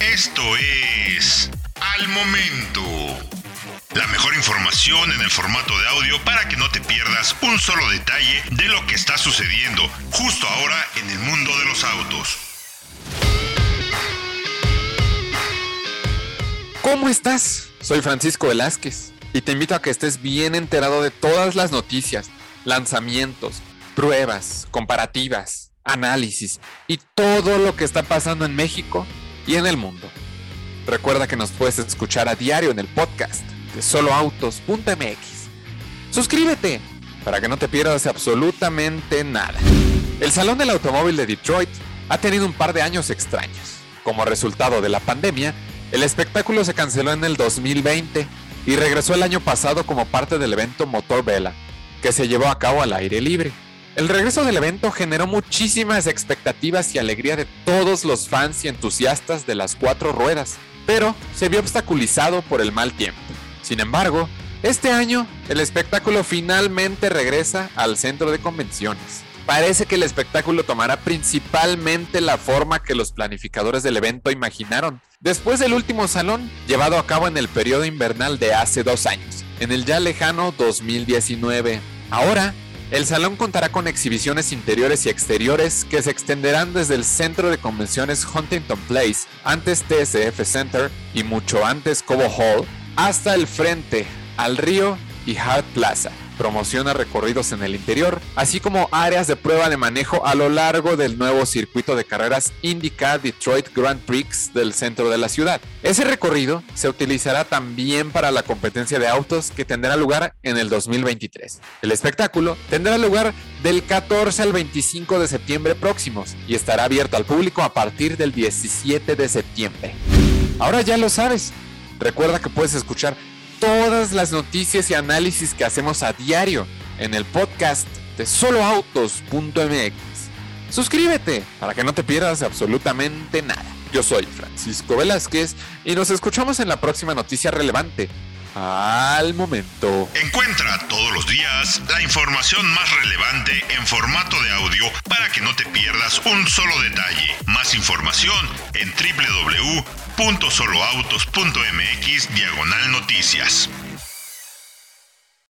Esto es Al Momento. La mejor información en el formato de audio para que no te pierdas un solo detalle de lo que está sucediendo justo ahora en el mundo de los autos. ¿Cómo estás? Soy Francisco Velázquez y te invito a que estés bien enterado de todas las noticias, lanzamientos, pruebas, comparativas, análisis y todo lo que está pasando en México y en el mundo. Recuerda que nos puedes escuchar a diario en el podcast de soloautos.mx. Suscríbete para que no te pierdas absolutamente nada. El Salón del Automóvil de Detroit ha tenido un par de años extraños. Como resultado de la pandemia, el espectáculo se canceló en el 2020 y regresó el año pasado como parte del evento Motor Vela, que se llevó a cabo al aire libre. El regreso del evento generó muchísimas expectativas y alegría de todos los fans y entusiastas de las cuatro ruedas, pero se vio obstaculizado por el mal tiempo. Sin embargo, este año el espectáculo finalmente regresa al centro de convenciones. Parece que el espectáculo tomará principalmente la forma que los planificadores del evento imaginaron, después del último salón llevado a cabo en el periodo invernal de hace dos años, en el ya lejano 2019. Ahora, el salón contará con exhibiciones interiores y exteriores que se extenderán desde el centro de convenciones Huntington Place, antes TSF Center y mucho antes Cobo Hall, hasta el frente, al río y Hart Plaza promociona recorridos en el interior, así como áreas de prueba de manejo a lo largo del nuevo circuito de carreras IndyCar Detroit Grand Prix del centro de la ciudad. Ese recorrido se utilizará también para la competencia de autos que tendrá lugar en el 2023. El espectáculo tendrá lugar del 14 al 25 de septiembre próximos y estará abierto al público a partir del 17 de septiembre. Ahora ya lo sabes. Recuerda que puedes escuchar todas las noticias y análisis que hacemos a diario en el podcast de soloautos.mx. Suscríbete para que no te pierdas absolutamente nada. Yo soy Francisco Velázquez y nos escuchamos en la próxima noticia relevante. Al momento. Encuentra todos los días la información más relevante en formato de audio para que no te pierdas un solo detalle. Más información en www.soloautos.mx diagonal noticias.